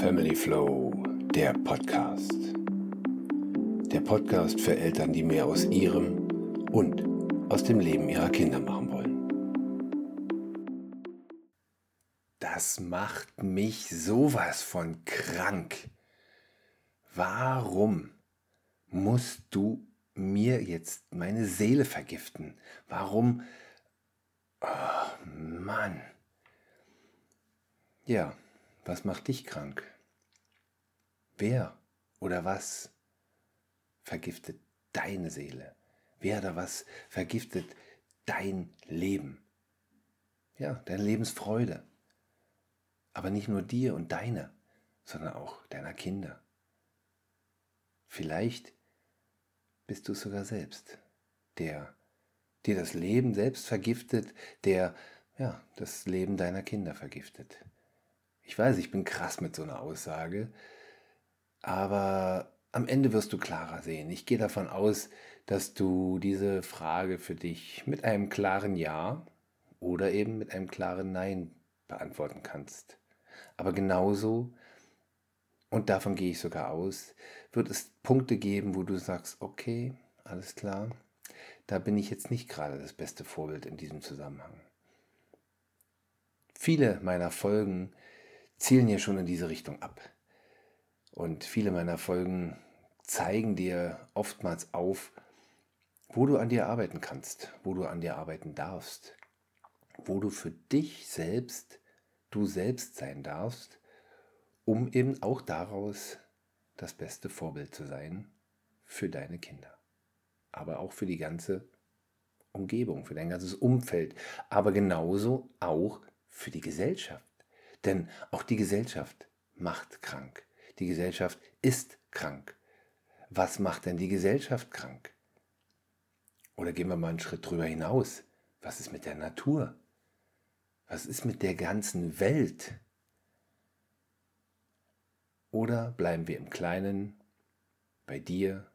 Family Flow, der Podcast. Der Podcast für Eltern, die mehr aus ihrem und aus dem Leben ihrer Kinder machen wollen. Das macht mich sowas von krank. Warum musst du mir jetzt meine Seele vergiften? Warum? Oh, Mann. Ja, was macht dich krank? Wer oder was vergiftet deine Seele? Wer oder was vergiftet dein Leben? Ja, deine Lebensfreude. Aber nicht nur dir und deine, sondern auch deiner Kinder. Vielleicht bist du sogar selbst, der dir das Leben selbst vergiftet, der ja, das Leben deiner Kinder vergiftet. Ich weiß, ich bin krass mit so einer Aussage, aber am Ende wirst du klarer sehen. Ich gehe davon aus, dass du diese Frage für dich mit einem klaren Ja oder eben mit einem klaren Nein beantworten kannst. Aber genauso, und davon gehe ich sogar aus, wird es Punkte geben, wo du sagst, okay, alles klar, da bin ich jetzt nicht gerade das beste Vorbild in diesem Zusammenhang. Viele meiner Folgen zielen ja schon in diese Richtung ab. Und viele meiner Folgen zeigen dir oftmals auf, wo du an dir arbeiten kannst, wo du an dir arbeiten darfst, wo du für dich selbst du selbst sein darfst, um eben auch daraus das beste Vorbild zu sein für deine Kinder, aber auch für die ganze Umgebung, für dein ganzes Umfeld, aber genauso auch für die Gesellschaft. Denn auch die Gesellschaft macht krank. Die Gesellschaft ist krank. Was macht denn die Gesellschaft krank? Oder gehen wir mal einen Schritt drüber hinaus. Was ist mit der Natur? Was ist mit der ganzen Welt? Oder bleiben wir im Kleinen, bei dir,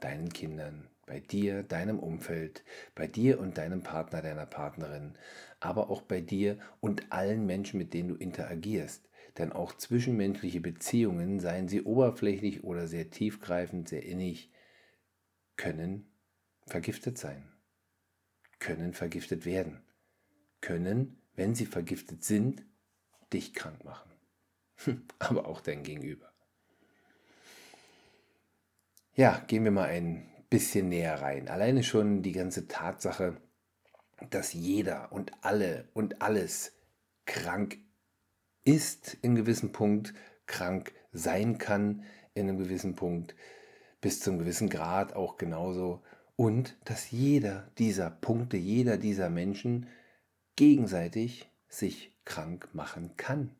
deinen Kindern, bei dir, deinem Umfeld, bei dir und deinem Partner, deiner Partnerin, aber auch bei dir und allen Menschen, mit denen du interagierst. Denn auch zwischenmenschliche Beziehungen, seien sie oberflächlich oder sehr tiefgreifend, sehr innig, können vergiftet sein, können vergiftet werden, können, wenn sie vergiftet sind, dich krank machen, aber auch dein Gegenüber. Ja, gehen wir mal ein bisschen näher rein. Alleine schon die ganze Tatsache, dass jeder und alle und alles krank ist in gewissem Punkt, krank sein kann in einem gewissen Punkt, bis zum gewissen Grad auch genauso. Und dass jeder dieser Punkte, jeder dieser Menschen gegenseitig sich krank machen kann.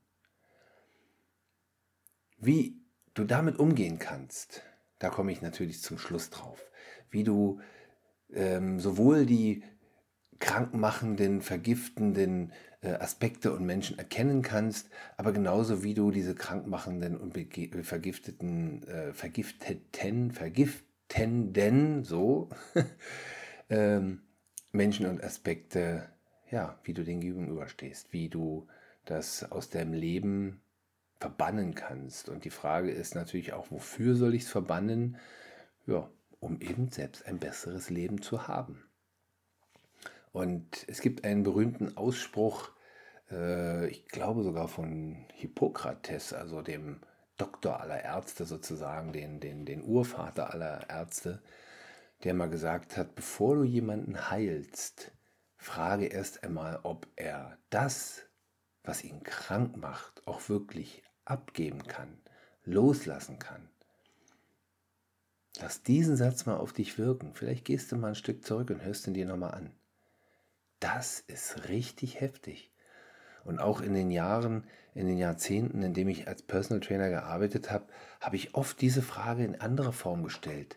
Wie du damit umgehen kannst, da komme ich natürlich zum Schluss drauf wie du ähm, sowohl die krankmachenden, vergiftenden äh, Aspekte und Menschen erkennen kannst, aber genauso wie du diese krankmachenden und vergifteten, äh, vergifteten, vergiftenden, so, ähm, Menschen und Aspekte, ja, wie du den gegenüberstehst, wie du das aus deinem Leben verbannen kannst. Und die Frage ist natürlich auch, wofür soll ich es verbannen? Ja, um eben selbst ein besseres Leben zu haben. Und es gibt einen berühmten Ausspruch, äh, ich glaube sogar von Hippokrates, also dem Doktor aller Ärzte sozusagen, den, den, den Urvater aller Ärzte, der mal gesagt hat, bevor du jemanden heilst, frage erst einmal, ob er das, was ihn krank macht, auch wirklich abgeben kann, loslassen kann. Lass diesen Satz mal auf dich wirken. Vielleicht gehst du mal ein Stück zurück und hörst ihn dir nochmal an. Das ist richtig heftig. Und auch in den Jahren, in den Jahrzehnten, in denen ich als Personal Trainer gearbeitet habe, habe ich oft diese Frage in anderer Form gestellt.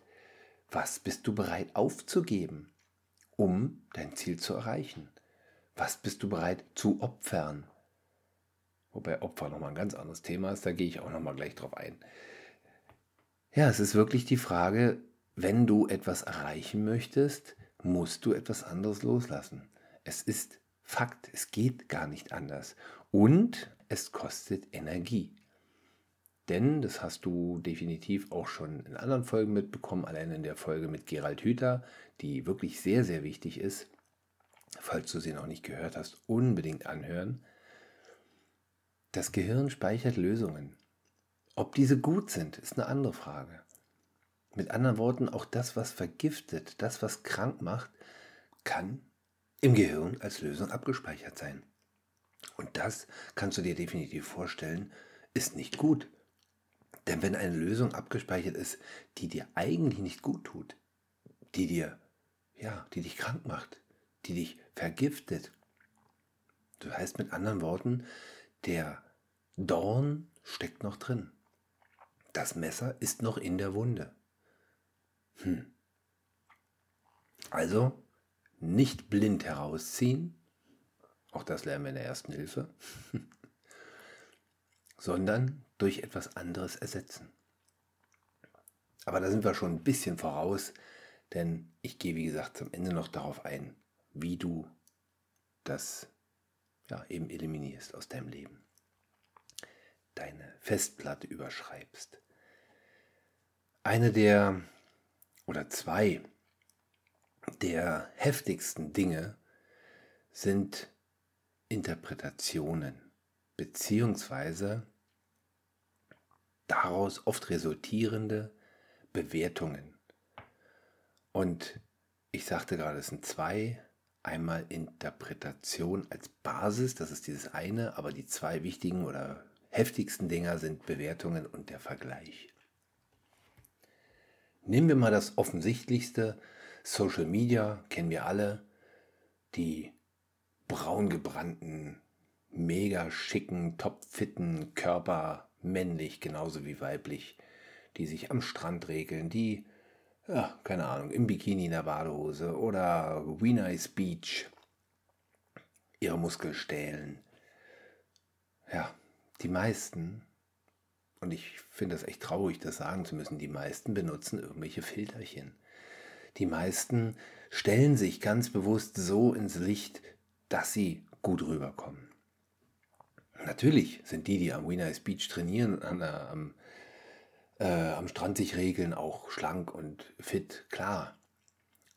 Was bist du bereit aufzugeben, um dein Ziel zu erreichen? Was bist du bereit zu opfern? Wobei Opfer nochmal ein ganz anderes Thema ist, da gehe ich auch nochmal gleich drauf ein. Ja, es ist wirklich die Frage, wenn du etwas erreichen möchtest, musst du etwas anderes loslassen. Es ist Fakt, es geht gar nicht anders. Und es kostet Energie. Denn, das hast du definitiv auch schon in anderen Folgen mitbekommen, allein in der Folge mit Gerald Hüther, die wirklich sehr, sehr wichtig ist. Falls du sie noch nicht gehört hast, unbedingt anhören. Das Gehirn speichert Lösungen. Ob diese gut sind, ist eine andere Frage. Mit anderen Worten, auch das, was vergiftet, das, was krank macht, kann im Gehirn als Lösung abgespeichert sein. Und das kannst du dir definitiv vorstellen, ist nicht gut. Denn wenn eine Lösung abgespeichert ist, die dir eigentlich nicht gut tut, die dir, ja, die dich krank macht, die dich vergiftet, das heißt mit anderen Worten, der Dorn steckt noch drin. Das Messer ist noch in der Wunde. Hm. Also nicht blind herausziehen, auch das lernen wir in der ersten Hilfe, sondern durch etwas anderes ersetzen. Aber da sind wir schon ein bisschen voraus, denn ich gehe, wie gesagt, zum Ende noch darauf ein, wie du das ja, eben eliminierst aus deinem Leben. Deine Festplatte überschreibst. Eine der oder zwei der heftigsten Dinge sind Interpretationen beziehungsweise daraus oft resultierende Bewertungen. Und ich sagte gerade, es sind zwei. Einmal Interpretation als Basis, das ist dieses eine, aber die zwei wichtigen oder heftigsten Dinger sind Bewertungen und der Vergleich. Nehmen wir mal das offensichtlichste, Social Media, kennen wir alle, die braun gebrannten, mega schicken, topfitten Körper, männlich genauso wie weiblich, die sich am Strand regeln, die, ja, keine Ahnung, im Bikini in der Badehose oder Wiener Beach ihre Muskeln stählen. Ja, die meisten und ich finde das echt traurig, das sagen zu müssen, die meisten benutzen irgendwelche Filterchen. Die meisten stellen sich ganz bewusst so ins Licht, dass sie gut rüberkommen. Natürlich sind die, die am Wiener Beach trainieren, an der, am, äh, am Strand sich regeln, auch schlank und fit, klar.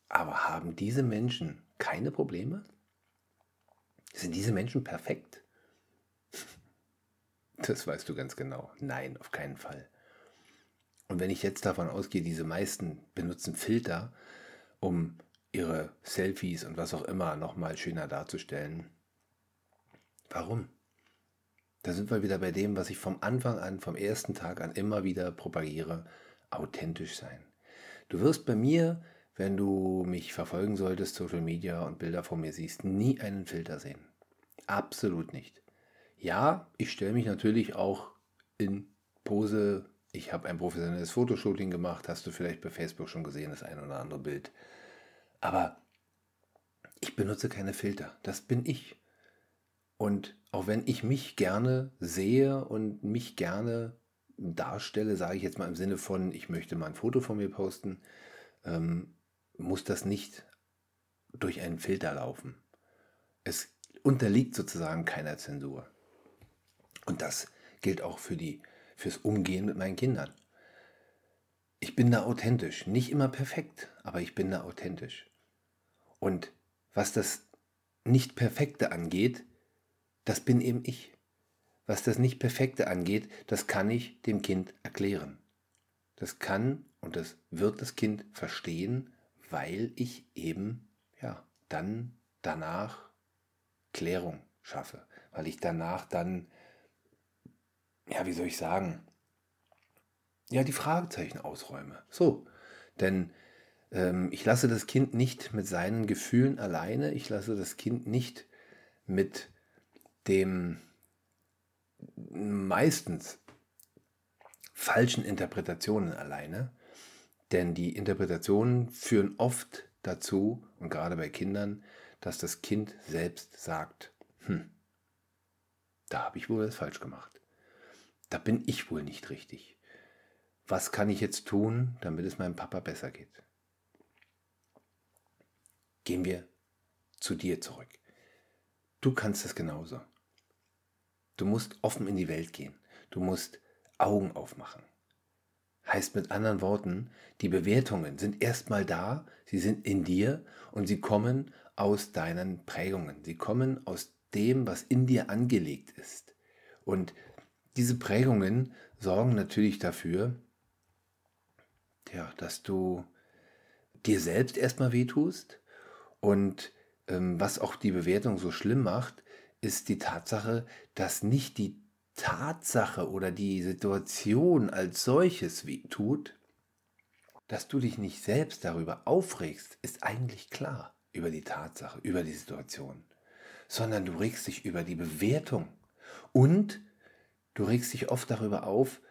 Aber haben diese Menschen keine Probleme? Sind diese Menschen perfekt? Das weißt du ganz genau. Nein, auf keinen Fall. Und wenn ich jetzt davon ausgehe, diese meisten benutzen Filter, um ihre Selfies und was auch immer nochmal schöner darzustellen. Warum? Da sind wir wieder bei dem, was ich vom Anfang an, vom ersten Tag an immer wieder propagiere, authentisch sein. Du wirst bei mir, wenn du mich verfolgen solltest, Social Media und Bilder von mir siehst, nie einen Filter sehen. Absolut nicht. Ja, ich stelle mich natürlich auch in Pose. Ich habe ein professionelles Fotoshooting gemacht, hast du vielleicht bei Facebook schon gesehen, das ein oder andere Bild. Aber ich benutze keine Filter, das bin ich. Und auch wenn ich mich gerne sehe und mich gerne darstelle, sage ich jetzt mal im Sinne von, ich möchte mal ein Foto von mir posten, ähm, muss das nicht durch einen Filter laufen. Es unterliegt sozusagen keiner Zensur. Und das gilt auch für die, fürs Umgehen mit meinen Kindern. Ich bin da authentisch. Nicht immer perfekt, aber ich bin da authentisch. Und was das Nicht-Perfekte angeht, das bin eben ich. Was das Nicht-Perfekte angeht, das kann ich dem Kind erklären. Das kann und das wird das Kind verstehen, weil ich eben ja dann danach Klärung schaffe, weil ich danach dann ja, wie soll ich sagen, ja, die Fragezeichen ausräume. So, denn ähm, ich lasse das Kind nicht mit seinen Gefühlen alleine, ich lasse das Kind nicht mit dem meistens falschen Interpretationen alleine, denn die Interpretationen führen oft dazu, und gerade bei Kindern, dass das Kind selbst sagt, hm, da habe ich wohl was falsch gemacht da bin ich wohl nicht richtig. Was kann ich jetzt tun, damit es meinem Papa besser geht? Gehen wir zu dir zurück. Du kannst es genauso. Du musst offen in die Welt gehen. Du musst Augen aufmachen. Heißt mit anderen Worten, die Bewertungen sind erstmal da, sie sind in dir und sie kommen aus deinen Prägungen. Sie kommen aus dem, was in dir angelegt ist. Und diese Prägungen sorgen natürlich dafür, ja, dass du dir selbst erstmal wehtust. Und ähm, was auch die Bewertung so schlimm macht, ist die Tatsache, dass nicht die Tatsache oder die Situation als solches wehtut, dass du dich nicht selbst darüber aufregst, ist eigentlich klar über die Tatsache, über die Situation, sondern du regst dich über die Bewertung. Und du regst dich oft darüber auf,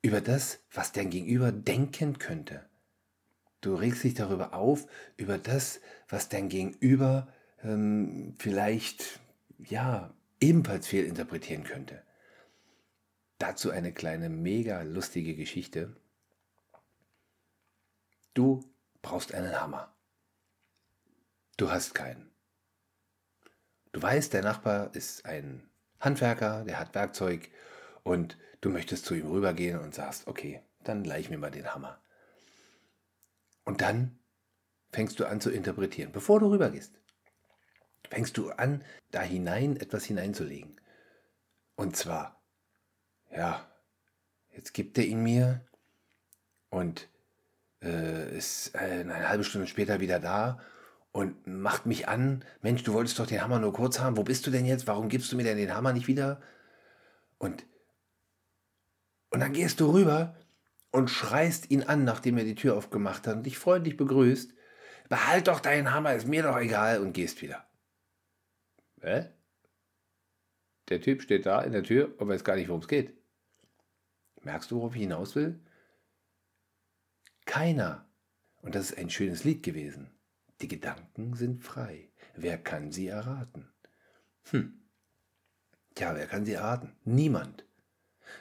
über das, was dein Gegenüber denken könnte. Du regst dich darüber auf, über das, was dein Gegenüber ähm, vielleicht ja ebenfalls fehlinterpretieren könnte. Dazu eine kleine mega lustige Geschichte. Du brauchst einen Hammer. Du hast keinen. Du weißt, der Nachbar ist ein Handwerker, der hat Werkzeug und du möchtest zu ihm rübergehen und sagst, okay, dann leih mir mal den Hammer. Und dann fängst du an zu interpretieren, bevor du rübergehst. Fängst du an, da hinein etwas hineinzulegen. Und zwar, ja, jetzt gibt er ihn mir und äh, ist äh, eine halbe Stunde später wieder da und macht mich an, Mensch, du wolltest doch den Hammer nur kurz haben, wo bist du denn jetzt? Warum gibst du mir denn den Hammer nicht wieder? Und, und dann gehst du rüber und schreist ihn an, nachdem er die Tür aufgemacht hat und dich freundlich begrüßt. Behalt doch deinen Hammer, ist mir doch egal und gehst wieder. Hä? Der Typ steht da in der Tür und weiß gar nicht, worum es geht. Merkst du, worauf ich hinaus will? Keiner, und das ist ein schönes Lied gewesen, die Gedanken sind frei. Wer kann sie erraten? Hm. Tja, wer kann sie erraten? Niemand.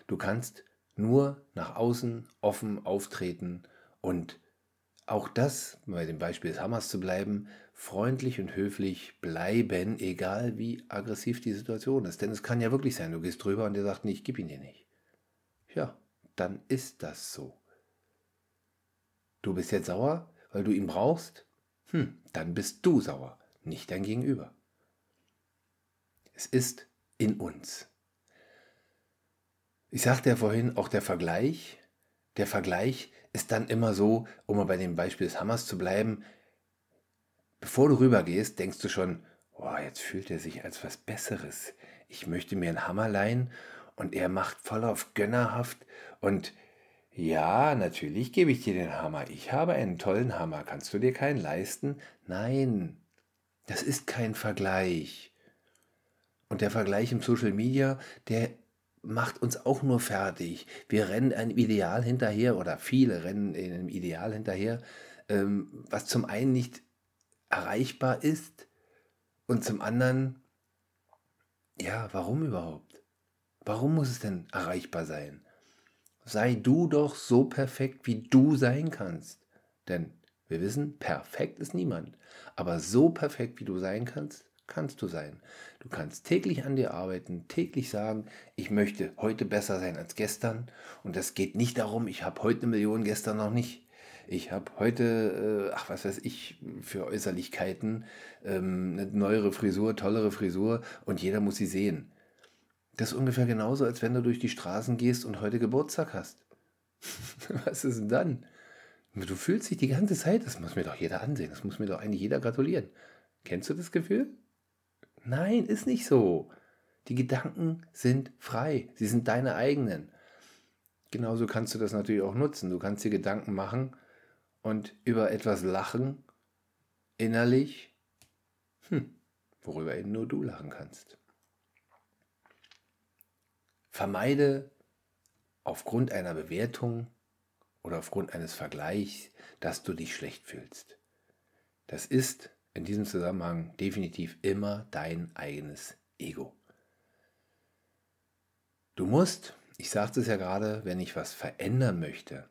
Du kannst nur nach außen offen auftreten und auch das, bei dem Beispiel des Hammers zu bleiben, freundlich und höflich bleiben, egal wie aggressiv die Situation ist. Denn es kann ja wirklich sein, du gehst drüber und der sagt, nee, ich gebe ihn dir nicht. Ja, dann ist das so. Du bist jetzt sauer, weil du ihn brauchst? Hm, dann bist du sauer, nicht dein Gegenüber. Es ist in uns. Ich sagte ja vorhin auch der Vergleich. Der Vergleich ist dann immer so, um mal bei dem Beispiel des Hammers zu bleiben, bevor du rübergehst, denkst du schon, oh, jetzt fühlt er sich als was Besseres. Ich möchte mir einen Hammer leihen und er macht voll auf gönnerhaft und ja, natürlich gebe ich dir den Hammer. Ich habe einen tollen Hammer. Kannst du dir keinen leisten? Nein, das ist kein Vergleich. Und der Vergleich im Social Media, der macht uns auch nur fertig. Wir rennen einem Ideal hinterher oder viele rennen einem Ideal hinterher, ähm, was zum einen nicht erreichbar ist und zum anderen, ja, warum überhaupt? Warum muss es denn erreichbar sein? Sei du doch so perfekt, wie du sein kannst. Denn wir wissen, perfekt ist niemand. Aber so perfekt, wie du sein kannst, kannst du sein. Du kannst täglich an dir arbeiten, täglich sagen, ich möchte heute besser sein als gestern. Und das geht nicht darum, ich habe heute eine Million, gestern noch nicht. Ich habe heute, äh, ach was weiß ich, für Äußerlichkeiten ähm, eine neuere Frisur, tollere Frisur und jeder muss sie sehen. Das ist ungefähr genauso, als wenn du durch die Straßen gehst und heute Geburtstag hast. Was ist denn dann? Du fühlst dich die ganze Zeit, das muss mir doch jeder ansehen, das muss mir doch eigentlich jeder gratulieren. Kennst du das Gefühl? Nein, ist nicht so. Die Gedanken sind frei, sie sind deine eigenen. Genauso kannst du das natürlich auch nutzen. Du kannst dir Gedanken machen und über etwas lachen, innerlich, hm, worüber eben nur du lachen kannst. Vermeide aufgrund einer Bewertung oder aufgrund eines Vergleichs, dass du dich schlecht fühlst. Das ist in diesem Zusammenhang definitiv immer dein eigenes Ego. Du musst, ich sagte es ja gerade, wenn ich was verändern möchte,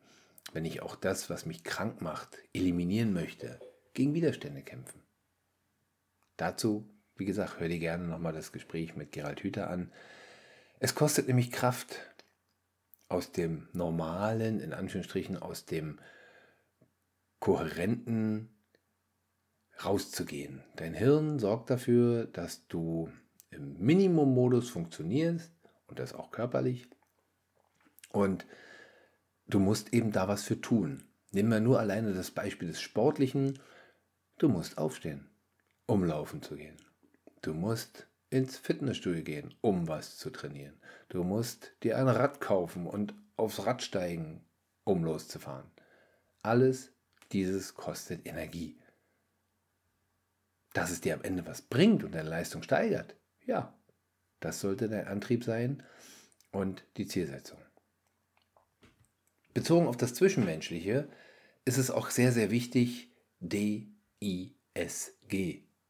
wenn ich auch das, was mich krank macht, eliminieren möchte, gegen Widerstände kämpfen. Dazu, wie gesagt, hör dir gerne nochmal das Gespräch mit Gerald Hüther an. Es kostet nämlich Kraft, aus dem normalen, in Anführungsstrichen, aus dem kohärenten rauszugehen. Dein Hirn sorgt dafür, dass du im Minimummodus funktionierst und das auch körperlich. Und du musst eben da was für tun. Nehmen wir nur alleine das Beispiel des Sportlichen. Du musst aufstehen, um laufen zu gehen. Du musst ins Fitnessstudio gehen, um was zu trainieren. Du musst dir ein Rad kaufen und aufs Rad steigen, um loszufahren. Alles dieses kostet Energie. Dass es dir am Ende was bringt und deine Leistung steigert, ja, das sollte dein Antrieb sein und die Zielsetzung. Bezogen auf das Zwischenmenschliche ist es auch sehr, sehr wichtig, DISG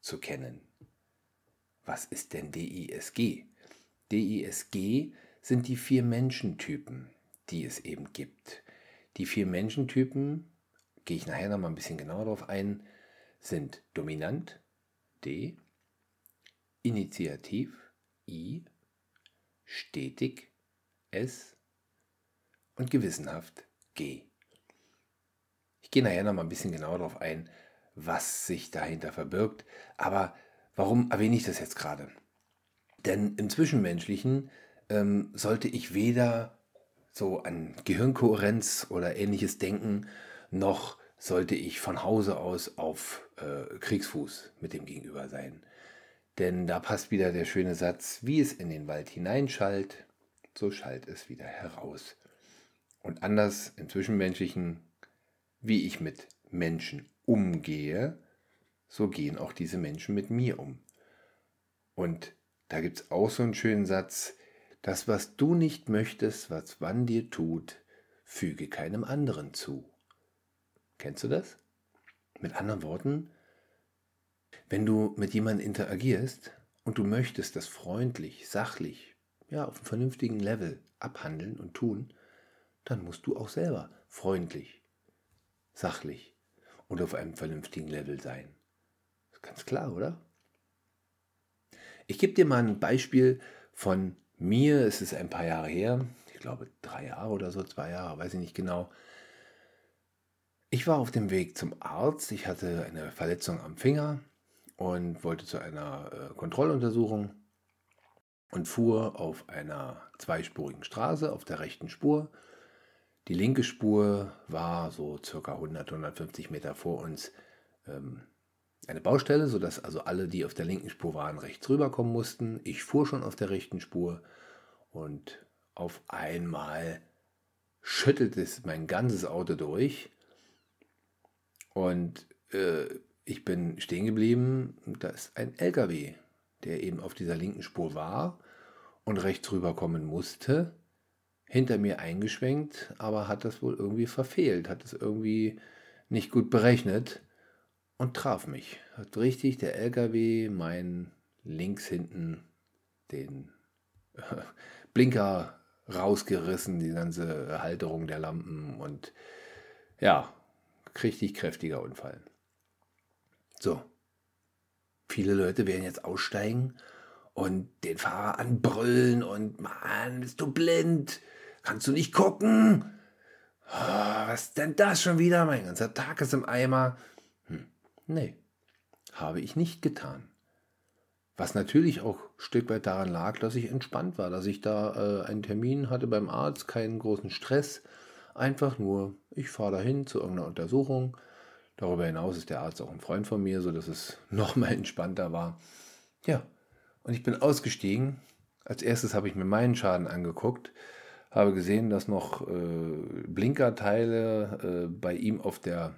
zu kennen. Was ist denn DISG? DISG sind die vier Menschentypen, die es eben gibt. Die vier Menschentypen, gehe ich nachher nochmal ein bisschen genauer darauf ein, sind dominant, D, initiativ, I, stetig, S und gewissenhaft, G. Ich gehe nachher nochmal ein bisschen genauer darauf ein, was sich dahinter verbirgt, aber Warum erwähne ich das jetzt gerade? Denn im Zwischenmenschlichen ähm, sollte ich weder so an Gehirnkohärenz oder ähnliches denken, noch sollte ich von Hause aus auf äh, Kriegsfuß mit dem Gegenüber sein. Denn da passt wieder der schöne Satz, wie es in den Wald hineinschallt, so schallt es wieder heraus. Und anders im Zwischenmenschlichen, wie ich mit Menschen umgehe, so gehen auch diese Menschen mit mir um. Und da gibt es auch so einen schönen Satz, das, was du nicht möchtest, was man dir tut, füge keinem anderen zu. Kennst du das? Mit anderen Worten, wenn du mit jemandem interagierst und du möchtest das freundlich, sachlich, ja, auf einem vernünftigen Level abhandeln und tun, dann musst du auch selber freundlich, sachlich und auf einem vernünftigen Level sein. Ganz klar, oder? Ich gebe dir mal ein Beispiel von mir. Es ist ein paar Jahre her. Ich glaube drei Jahre oder so, zwei Jahre, weiß ich nicht genau. Ich war auf dem Weg zum Arzt. Ich hatte eine Verletzung am Finger und wollte zu einer äh, Kontrolluntersuchung und fuhr auf einer zweispurigen Straße auf der rechten Spur. Die linke Spur war so circa 100, 150 Meter vor uns ähm, eine Baustelle, sodass also alle, die auf der linken Spur waren, rechts rüberkommen mussten. Ich fuhr schon auf der rechten Spur und auf einmal schüttelt es mein ganzes Auto durch und äh, ich bin stehen geblieben. Da ist ein LKW, der eben auf dieser linken Spur war und rechts rüberkommen musste, hinter mir eingeschwenkt, aber hat das wohl irgendwie verfehlt, hat es irgendwie nicht gut berechnet und traf mich. Hat richtig der LKW mein links hinten den äh, Blinker rausgerissen, die ganze Halterung der Lampen und ja, richtig kräftiger Unfall. So. Viele Leute werden jetzt aussteigen und den Fahrer anbrüllen und Mann, bist du blind? Kannst du nicht gucken? Oh, was ist denn das schon wieder? Mein ganzer Tag ist im Eimer. Nee, habe ich nicht getan. Was natürlich auch ein Stück weit daran lag, dass ich entspannt war, dass ich da äh, einen Termin hatte beim Arzt, keinen großen Stress. Einfach nur, ich fahre dahin zu irgendeiner Untersuchung. Darüber hinaus ist der Arzt auch ein Freund von mir, sodass es nochmal entspannter war. Ja, und ich bin ausgestiegen. Als erstes habe ich mir meinen Schaden angeguckt, habe gesehen, dass noch äh, Blinkerteile äh, bei ihm auf der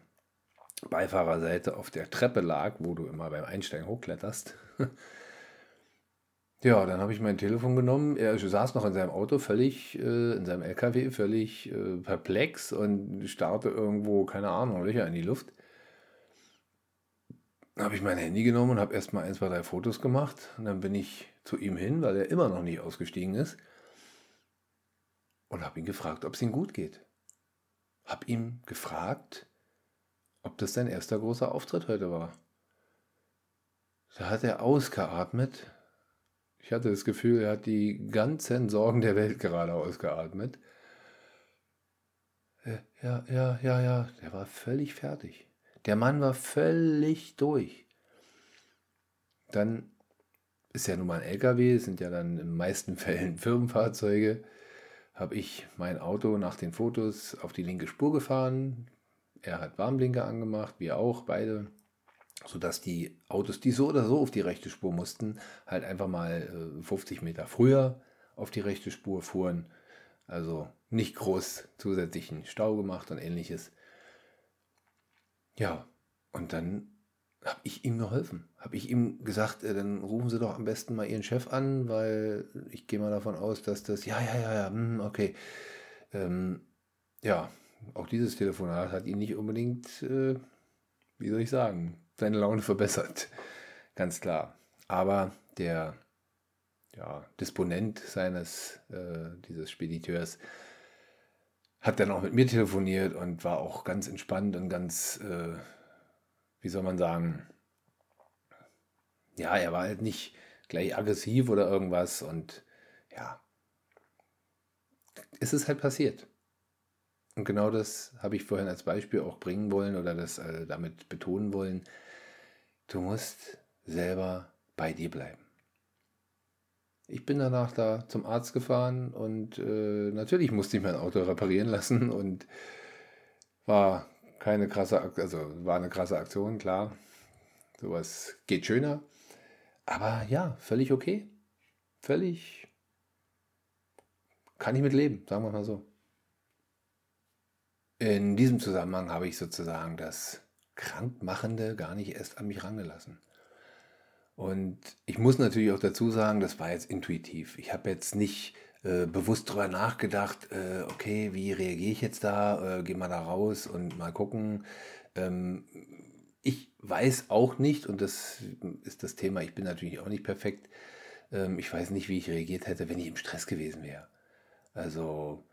Beifahrerseite auf der Treppe lag, wo du immer beim Einsteigen hochkletterst. ja, dann habe ich mein Telefon genommen. Er saß noch in seinem Auto völlig, äh, in seinem LKW völlig äh, perplex und starrte irgendwo, keine Ahnung, Löcher in die Luft. Dann habe ich mein Handy genommen und habe erstmal ein, zwei, drei Fotos gemacht. Und dann bin ich zu ihm hin, weil er immer noch nicht ausgestiegen ist. Und habe ihn gefragt, ob es ihm gut geht. Habe ihm gefragt, ob das sein erster großer Auftritt heute war. Da hat er ausgeatmet. Ich hatte das Gefühl, er hat die ganzen Sorgen der Welt gerade ausgeatmet. Äh, ja, ja, ja, ja. Der war völlig fertig. Der Mann war völlig durch. Dann ist ja nun mal ein LKW, sind ja dann in den meisten Fällen Firmenfahrzeuge. Habe ich mein Auto nach den Fotos auf die linke Spur gefahren. Er hat Warnblinker angemacht, wir auch, beide sodass die Autos, die so oder so auf die rechte Spur mussten, halt einfach mal 50 äh, Meter früher auf die rechte Spur fuhren. Also nicht groß zusätzlichen Stau gemacht und ähnliches. Ja, und dann habe ich ihm geholfen. Habe ich ihm gesagt, äh, dann rufen Sie doch am besten mal Ihren Chef an, weil ich gehe mal davon aus, dass das, ja, ja, ja, ja, hm, okay. Ähm, ja, auch dieses Telefonat hat ihn nicht unbedingt, äh, wie soll ich sagen, seine Laune verbessert. Ganz klar. Aber der ja, Disponent seines, äh, dieses Spediteurs, hat dann auch mit mir telefoniert und war auch ganz entspannt und ganz, äh, wie soll man sagen, ja, er war halt nicht gleich aggressiv oder irgendwas und ja, es ist halt passiert. Und genau das habe ich vorhin als Beispiel auch bringen wollen oder das äh, damit betonen wollen. Du musst selber bei dir bleiben. Ich bin danach da zum Arzt gefahren und äh, natürlich musste ich mein Auto reparieren lassen und war keine krasse, also war eine krasse Aktion, klar. Sowas geht schöner. Aber ja, völlig okay. Völlig kann ich mit leben, sagen wir mal so. In diesem Zusammenhang habe ich sozusagen das Krankmachende gar nicht erst an mich rangelassen. Und ich muss natürlich auch dazu sagen, das war jetzt intuitiv. Ich habe jetzt nicht äh, bewusst darüber nachgedacht, äh, okay, wie reagiere ich jetzt da, äh, gehe mal da raus und mal gucken. Ähm, ich weiß auch nicht, und das ist das Thema, ich bin natürlich auch nicht perfekt, ähm, ich weiß nicht, wie ich reagiert hätte, wenn ich im Stress gewesen wäre. Also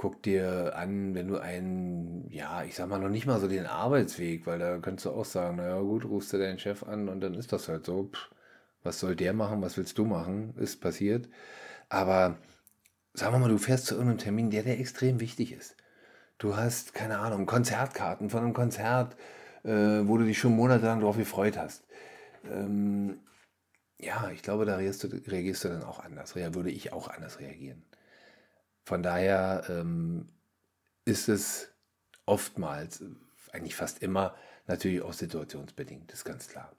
guck dir an, wenn du einen, ja, ich sag mal noch nicht mal so den Arbeitsweg, weil da könntest du auch sagen, naja gut, rufst du deinen Chef an und dann ist das halt so, pff, was soll der machen, was willst du machen, ist passiert. Aber sagen wir mal, du fährst zu irgendeinem Termin, der der extrem wichtig ist. Du hast, keine Ahnung, Konzertkarten von einem Konzert, äh, wo du dich schon monatelang darauf gefreut hast. Ähm, ja, ich glaube, da reagierst du, reagierst du dann auch anders. Ja, würde ich auch anders reagieren. Von daher ähm, ist es oftmals, eigentlich fast immer, natürlich auch situationsbedingt, ist ganz klar.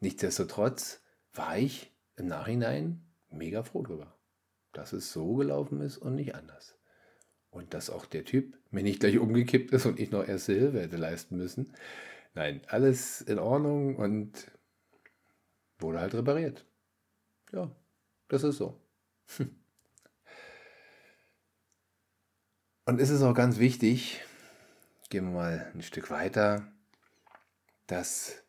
Nichtsdestotrotz war ich im Nachhinein mega froh drüber, dass es so gelaufen ist und nicht anders. Und dass auch der Typ mir nicht gleich umgekippt ist und ich noch erste Hilfe hätte leisten müssen. Nein, alles in Ordnung und wurde halt repariert. Ja, das ist so. Und es ist auch ganz wichtig, gehen wir mal ein Stück weiter, dass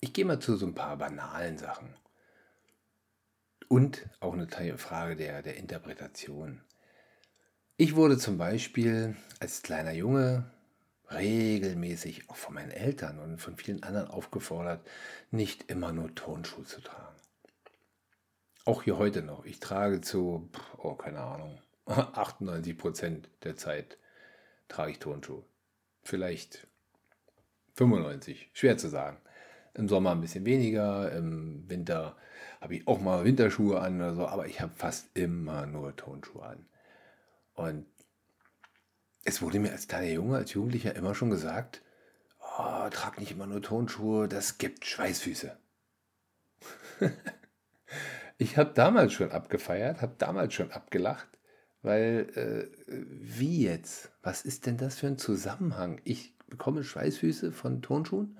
ich gehe mal zu so ein paar banalen Sachen. Und auch eine Frage der, der Interpretation. Ich wurde zum Beispiel als kleiner Junge regelmäßig auch von meinen Eltern und von vielen anderen aufgefordert, nicht immer nur Turnschuhe zu tragen. Auch hier heute noch. Ich trage zu, oh, keine Ahnung, 98 Prozent der Zeit trage ich Turnschuhe. Vielleicht 95, schwer zu sagen. Im Sommer ein bisschen weniger, im Winter habe ich auch mal Winterschuhe an oder so, aber ich habe fast immer nur Turnschuhe an. Und es wurde mir als kleiner Junge, als Jugendlicher immer schon gesagt, oh, trag nicht immer nur Tonschuhe, das gibt Schweißfüße. Ich habe damals schon abgefeiert, habe damals schon abgelacht, weil äh, wie jetzt? Was ist denn das für ein Zusammenhang? Ich bekomme Schweißfüße von Tonschuhen.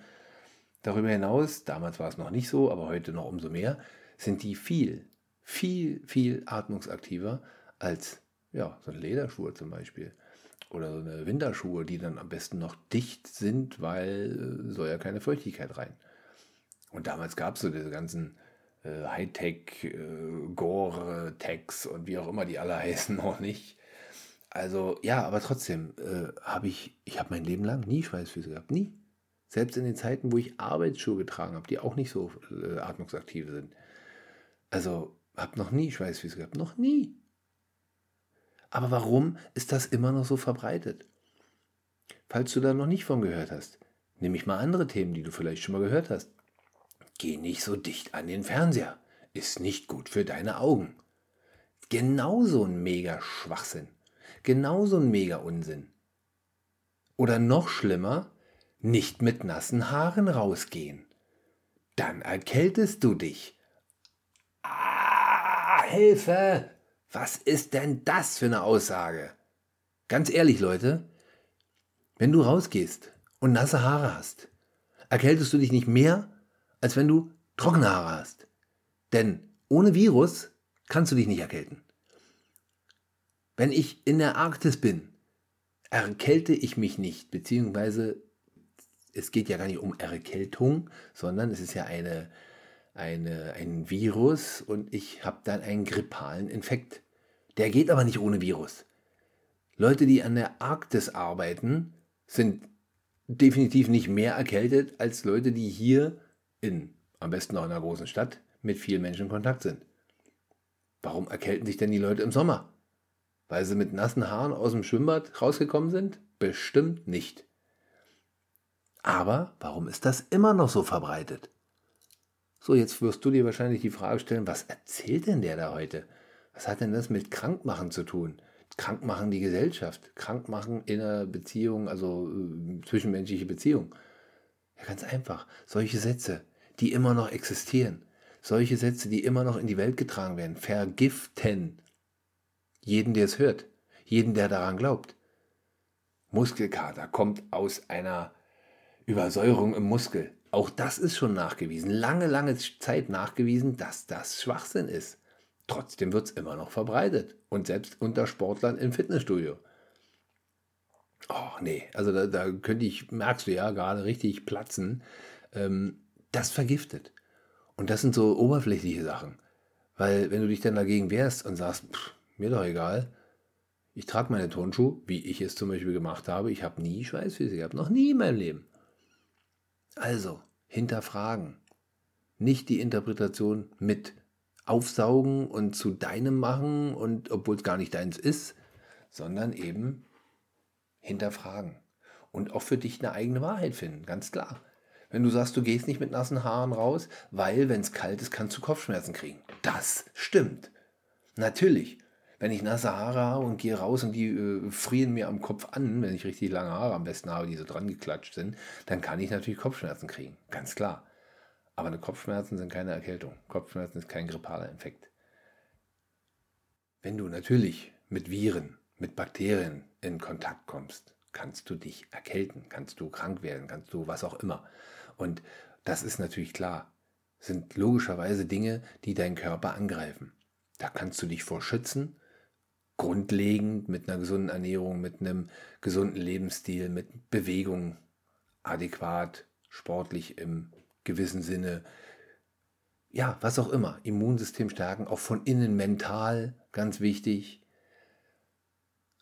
Darüber hinaus, damals war es noch nicht so, aber heute noch umso mehr, sind die viel, viel, viel atmungsaktiver als ja, so eine Lederschuhe zum Beispiel. Oder so eine Winterschuhe, die dann am besten noch dicht sind, weil äh, soll ja keine Feuchtigkeit rein. Und damals gab es so diese ganzen äh, Hightech, äh, Gore-Tex und wie auch immer die alle heißen, noch nicht. Also ja, aber trotzdem äh, habe ich, ich habe mein Leben lang nie Schweißfüße gehabt, nie. Selbst in den Zeiten, wo ich Arbeitsschuhe getragen habe, die auch nicht so äh, atmungsaktiv sind. Also Hab noch nie Schweißfüße gehabt. Noch nie. Aber warum ist das immer noch so verbreitet? Falls du da noch nicht von gehört hast, nehme ich mal andere Themen, die du vielleicht schon mal gehört hast. Geh nicht so dicht an den Fernseher. Ist nicht gut für deine Augen. Genauso ein mega Schwachsinn. Genauso ein mega Unsinn. Oder noch schlimmer, nicht mit nassen Haaren rausgehen. Dann erkältest du dich. Ah, Hilfe! Was ist denn das für eine Aussage? Ganz ehrlich, Leute, wenn du rausgehst und nasse Haare hast, erkältest du dich nicht mehr, als wenn du trockene Haare hast. Denn ohne Virus kannst du dich nicht erkälten. Wenn ich in der Arktis bin, erkälte ich mich nicht, beziehungsweise es geht ja gar nicht um Erkältung, sondern es ist ja eine, eine, ein Virus und ich habe dann einen grippalen Infekt. Der geht aber nicht ohne Virus. Leute, die an der Arktis arbeiten, sind definitiv nicht mehr erkältet als Leute, die hier in, am besten auch in einer großen Stadt, mit vielen Menschen in Kontakt sind. Warum erkälten sich denn die Leute im Sommer? Weil sie mit nassen Haaren aus dem Schwimmbad rausgekommen sind? Bestimmt nicht. Aber warum ist das immer noch so verbreitet? So, jetzt wirst du dir wahrscheinlich die Frage stellen, was erzählt denn der da heute? Was hat denn das mit Krankmachen zu tun? Krankmachen die Gesellschaft, Krankmachen in einer Beziehung, also äh, zwischenmenschliche Beziehung. Ja, ganz einfach. Solche Sätze, die immer noch existieren, solche Sätze, die immer noch in die Welt getragen werden, vergiften jeden, der es hört, jeden, der daran glaubt. Muskelkater kommt aus einer Übersäuerung im Muskel. Auch das ist schon nachgewiesen, lange, lange Zeit nachgewiesen, dass das Schwachsinn ist. Trotzdem wird es immer noch verbreitet. Und selbst unter Sportlern im Fitnessstudio. Oh, nee, also da, da könnte ich, merkst du ja, gerade richtig platzen. Ähm, das vergiftet. Und das sind so oberflächliche Sachen. Weil wenn du dich dann dagegen wehrst und sagst, pff, mir doch egal, ich trage meine Turnschuhe, wie ich es zum Beispiel gemacht habe, ich habe nie Schweißfüße gehabt, noch nie in meinem Leben. Also, hinterfragen. Nicht die Interpretation mit aufsaugen und zu deinem machen und obwohl es gar nicht deins ist, sondern eben hinterfragen und auch für dich eine eigene Wahrheit finden, ganz klar. Wenn du sagst, du gehst nicht mit nassen Haaren raus, weil wenn es kalt ist, kannst du Kopfschmerzen kriegen. Das stimmt. Natürlich. Wenn ich nasse Haare habe und gehe raus und die äh, frieren mir am Kopf an, wenn ich richtig lange Haare am besten habe, die so dran geklatscht sind, dann kann ich natürlich Kopfschmerzen kriegen. Ganz klar. Aber eine Kopfschmerzen sind keine Erkältung. Kopfschmerzen ist kein grippaler Infekt. Wenn du natürlich mit Viren, mit Bakterien in Kontakt kommst, kannst du dich erkälten, kannst du krank werden, kannst du was auch immer. Und das ist natürlich klar, sind logischerweise Dinge, die deinen Körper angreifen. Da kannst du dich vor schützen, grundlegend mit einer gesunden Ernährung, mit einem gesunden Lebensstil, mit Bewegung adäquat, sportlich im gewissen Sinne, ja, was auch immer, Immunsystem stärken, auch von innen mental, ganz wichtig.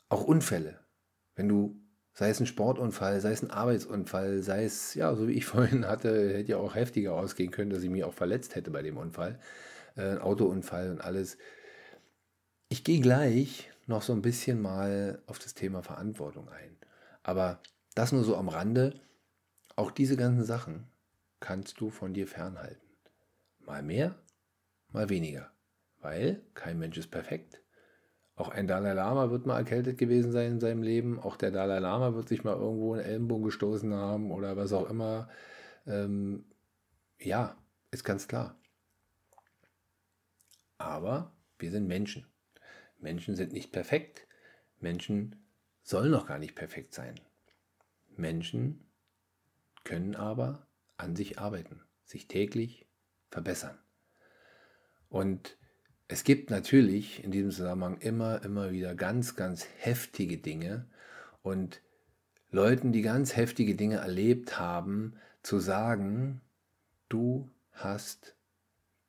Auch Unfälle. Wenn du, sei es ein Sportunfall, sei es ein Arbeitsunfall, sei es, ja, so wie ich vorhin hatte, hätte ja auch heftiger ausgehen können, dass ich mich auch verletzt hätte bei dem Unfall, äh, ein Autounfall und alles. Ich gehe gleich noch so ein bisschen mal auf das Thema Verantwortung ein. Aber das nur so am Rande. Auch diese ganzen Sachen kannst du von dir fernhalten. Mal mehr, mal weniger. Weil kein Mensch ist perfekt. Auch ein Dalai Lama wird mal erkältet gewesen sein in seinem Leben. Auch der Dalai Lama wird sich mal irgendwo einen Ellenbogen gestoßen haben oder was auch immer. Ähm, ja, ist ganz klar. Aber wir sind Menschen. Menschen sind nicht perfekt. Menschen sollen noch gar nicht perfekt sein. Menschen können aber an sich arbeiten, sich täglich verbessern. Und es gibt natürlich in diesem Zusammenhang immer, immer wieder ganz, ganz heftige Dinge und Leuten, die ganz heftige Dinge erlebt haben, zu sagen, du hast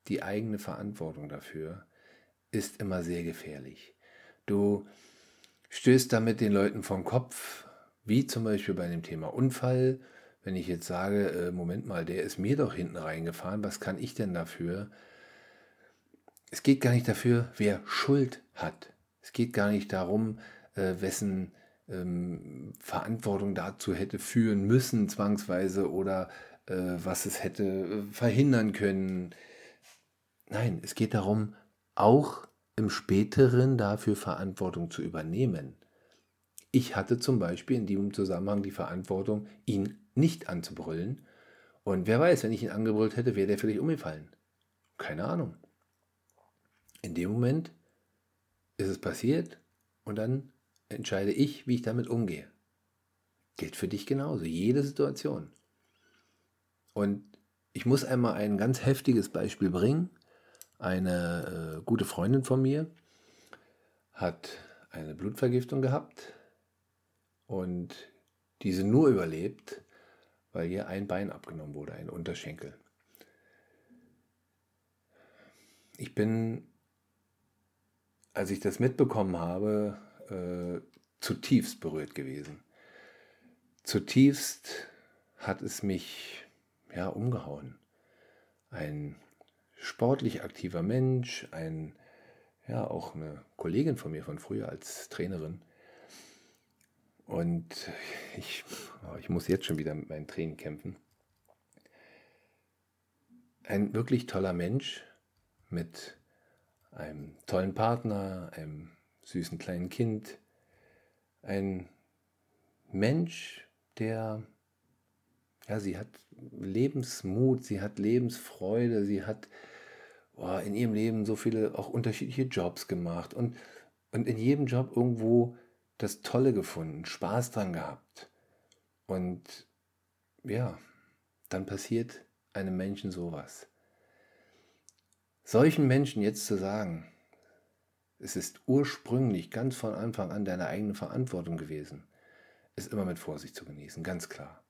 die eigene Verantwortung dafür, ist immer sehr gefährlich. Du stößt damit den Leuten vom Kopf, wie zum Beispiel bei dem Thema Unfall, wenn ich jetzt sage, äh, Moment mal, der ist mir doch hinten reingefahren, was kann ich denn dafür? Es geht gar nicht dafür, wer Schuld hat. Es geht gar nicht darum, äh, wessen ähm, Verantwortung dazu hätte führen müssen, zwangsweise, oder äh, was es hätte äh, verhindern können. Nein, es geht darum, auch im späteren dafür Verantwortung zu übernehmen. Ich hatte zum Beispiel in diesem Zusammenhang die Verantwortung, ihn nicht anzubrüllen. Und wer weiß, wenn ich ihn angebrüllt hätte, wäre der vielleicht umgefallen. Keine Ahnung. In dem Moment ist es passiert und dann entscheide ich, wie ich damit umgehe. Gilt für dich genauso, jede Situation. Und ich muss einmal ein ganz heftiges Beispiel bringen. Eine äh, gute Freundin von mir hat eine Blutvergiftung gehabt und diese nur überlebt, weil ihr ein Bein abgenommen wurde, ein Unterschenkel. Ich bin, als ich das mitbekommen habe, äh, zutiefst berührt gewesen. Zutiefst hat es mich ja umgehauen. Ein sportlich aktiver Mensch, ein ja auch eine Kollegin von mir von früher als Trainerin. Und ich, oh, ich muss jetzt schon wieder mit meinen Tränen kämpfen. Ein wirklich toller Mensch mit einem tollen Partner, einem süßen kleinen Kind. Ein Mensch, der, ja, sie hat Lebensmut, sie hat Lebensfreude, sie hat oh, in ihrem Leben so viele auch unterschiedliche Jobs gemacht und, und in jedem Job irgendwo das Tolle gefunden, Spaß dran gehabt. Und ja, dann passiert einem Menschen sowas. Solchen Menschen jetzt zu sagen, es ist ursprünglich ganz von Anfang an deine eigene Verantwortung gewesen, ist immer mit Vorsicht zu genießen, ganz klar.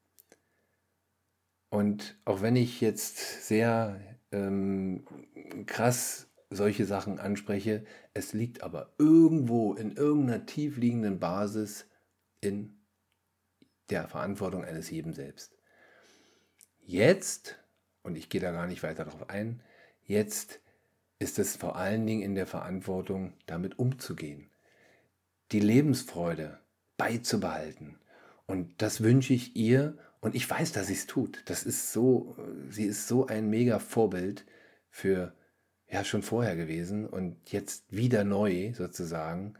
Und auch wenn ich jetzt sehr ähm, krass solche Sachen anspreche, es liegt aber irgendwo in irgendeiner tiefliegenden Basis in der Verantwortung eines jeden selbst. Jetzt, und ich gehe da gar nicht weiter darauf ein, jetzt ist es vor allen Dingen in der Verantwortung, damit umzugehen, die Lebensfreude beizubehalten. Und das wünsche ich ihr und ich weiß, dass sie es tut. Das ist so, sie ist so ein mega Vorbild für ja schon vorher gewesen und jetzt wieder neu sozusagen.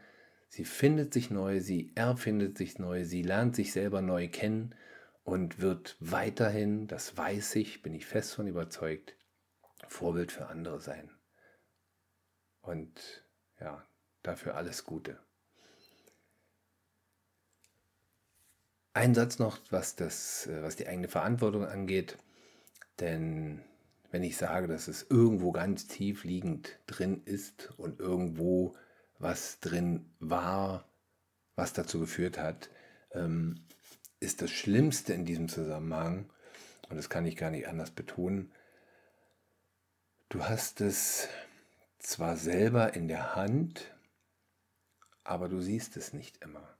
Sie findet sich neu, sie erfindet sich neu, sie lernt sich selber neu kennen und wird weiterhin, das weiß ich, bin ich fest von überzeugt, Vorbild für andere sein. Und ja, dafür alles Gute. Ein Satz noch, was, das, äh, was die eigene Verantwortung angeht. Denn wenn ich sage, dass es irgendwo ganz tief liegend drin ist und irgendwo was drin war, was dazu geführt hat, ähm, ist das Schlimmste in diesem Zusammenhang, und das kann ich gar nicht anders betonen, du hast es zwar selber in der Hand, aber du siehst es nicht immer.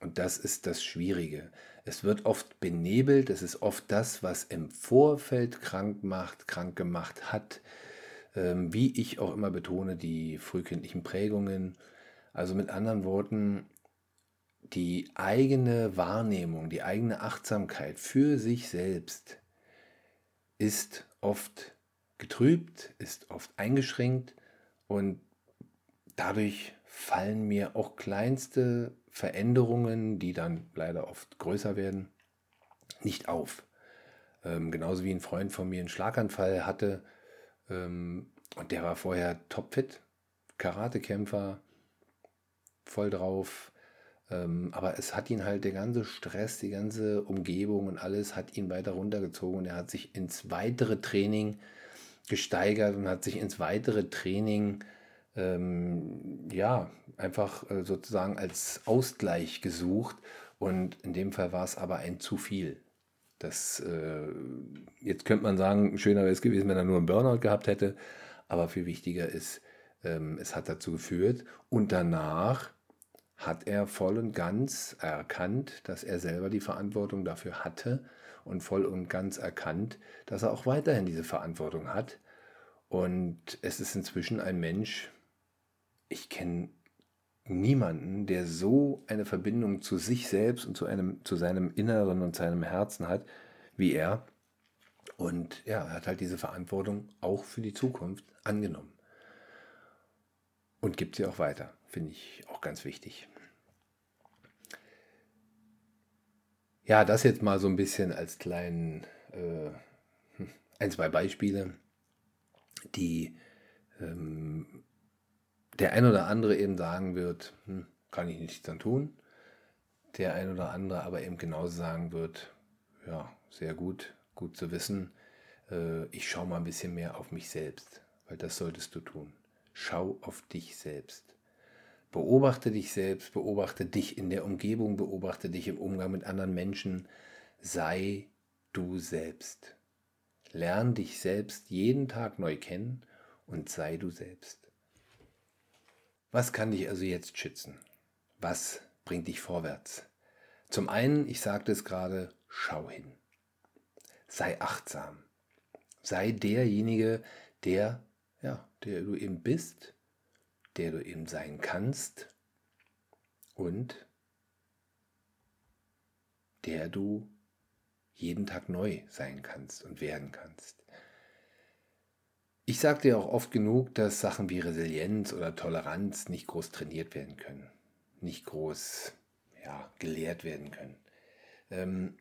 Und das ist das Schwierige. Es wird oft benebelt, es ist oft das, was im Vorfeld krank macht, krank gemacht hat. Ähm, wie ich auch immer betone, die frühkindlichen Prägungen. Also mit anderen Worten, die eigene Wahrnehmung, die eigene Achtsamkeit für sich selbst ist oft getrübt, ist oft eingeschränkt und dadurch fallen mir auch kleinste Veränderungen, die dann leider oft größer werden, nicht auf. Ähm, genauso wie ein Freund von mir einen Schlaganfall hatte ähm, und der war vorher topfit, Karatekämpfer, voll drauf. Ähm, aber es hat ihn halt der ganze Stress, die ganze Umgebung und alles hat ihn weiter runtergezogen und er hat sich ins weitere Training gesteigert und hat sich ins weitere Training ähm, ja einfach äh, sozusagen als Ausgleich gesucht. Und in dem Fall war es aber ein zu viel. Das, äh, jetzt könnte man sagen, schöner wäre es gewesen, wenn er nur einen Burnout gehabt hätte, aber viel wichtiger ist, ähm, es hat dazu geführt. Und danach hat er voll und ganz erkannt, dass er selber die Verantwortung dafür hatte und voll und ganz erkannt, dass er auch weiterhin diese Verantwortung hat Und es ist inzwischen ein Mensch, ich kenne niemanden, der so eine Verbindung zu sich selbst und zu, einem, zu seinem Inneren und seinem Herzen hat, wie er. Und ja, er hat halt diese Verantwortung auch für die Zukunft angenommen. Und gibt sie auch weiter, finde ich auch ganz wichtig. Ja, das jetzt mal so ein bisschen als kleinen, äh, ein, zwei Beispiele, die ähm, der ein oder andere eben sagen wird, hm, kann ich nichts dann tun. Der ein oder andere aber eben genauso sagen wird, ja, sehr gut, gut zu wissen, äh, ich schaue mal ein bisschen mehr auf mich selbst, weil das solltest du tun. Schau auf dich selbst. Beobachte dich selbst, beobachte dich in der Umgebung, beobachte dich im Umgang mit anderen Menschen. Sei du selbst. Lern dich selbst jeden Tag neu kennen und sei du selbst. Was kann dich also jetzt schützen? Was bringt dich vorwärts? Zum einen, ich sagte es gerade, schau hin. Sei achtsam. Sei derjenige, der, ja, der du eben bist, der du eben sein kannst und der du jeden Tag neu sein kannst und werden kannst. Ich sage dir auch oft genug, dass Sachen wie Resilienz oder Toleranz nicht groß trainiert werden können, nicht groß ja, gelehrt werden können. Ähm,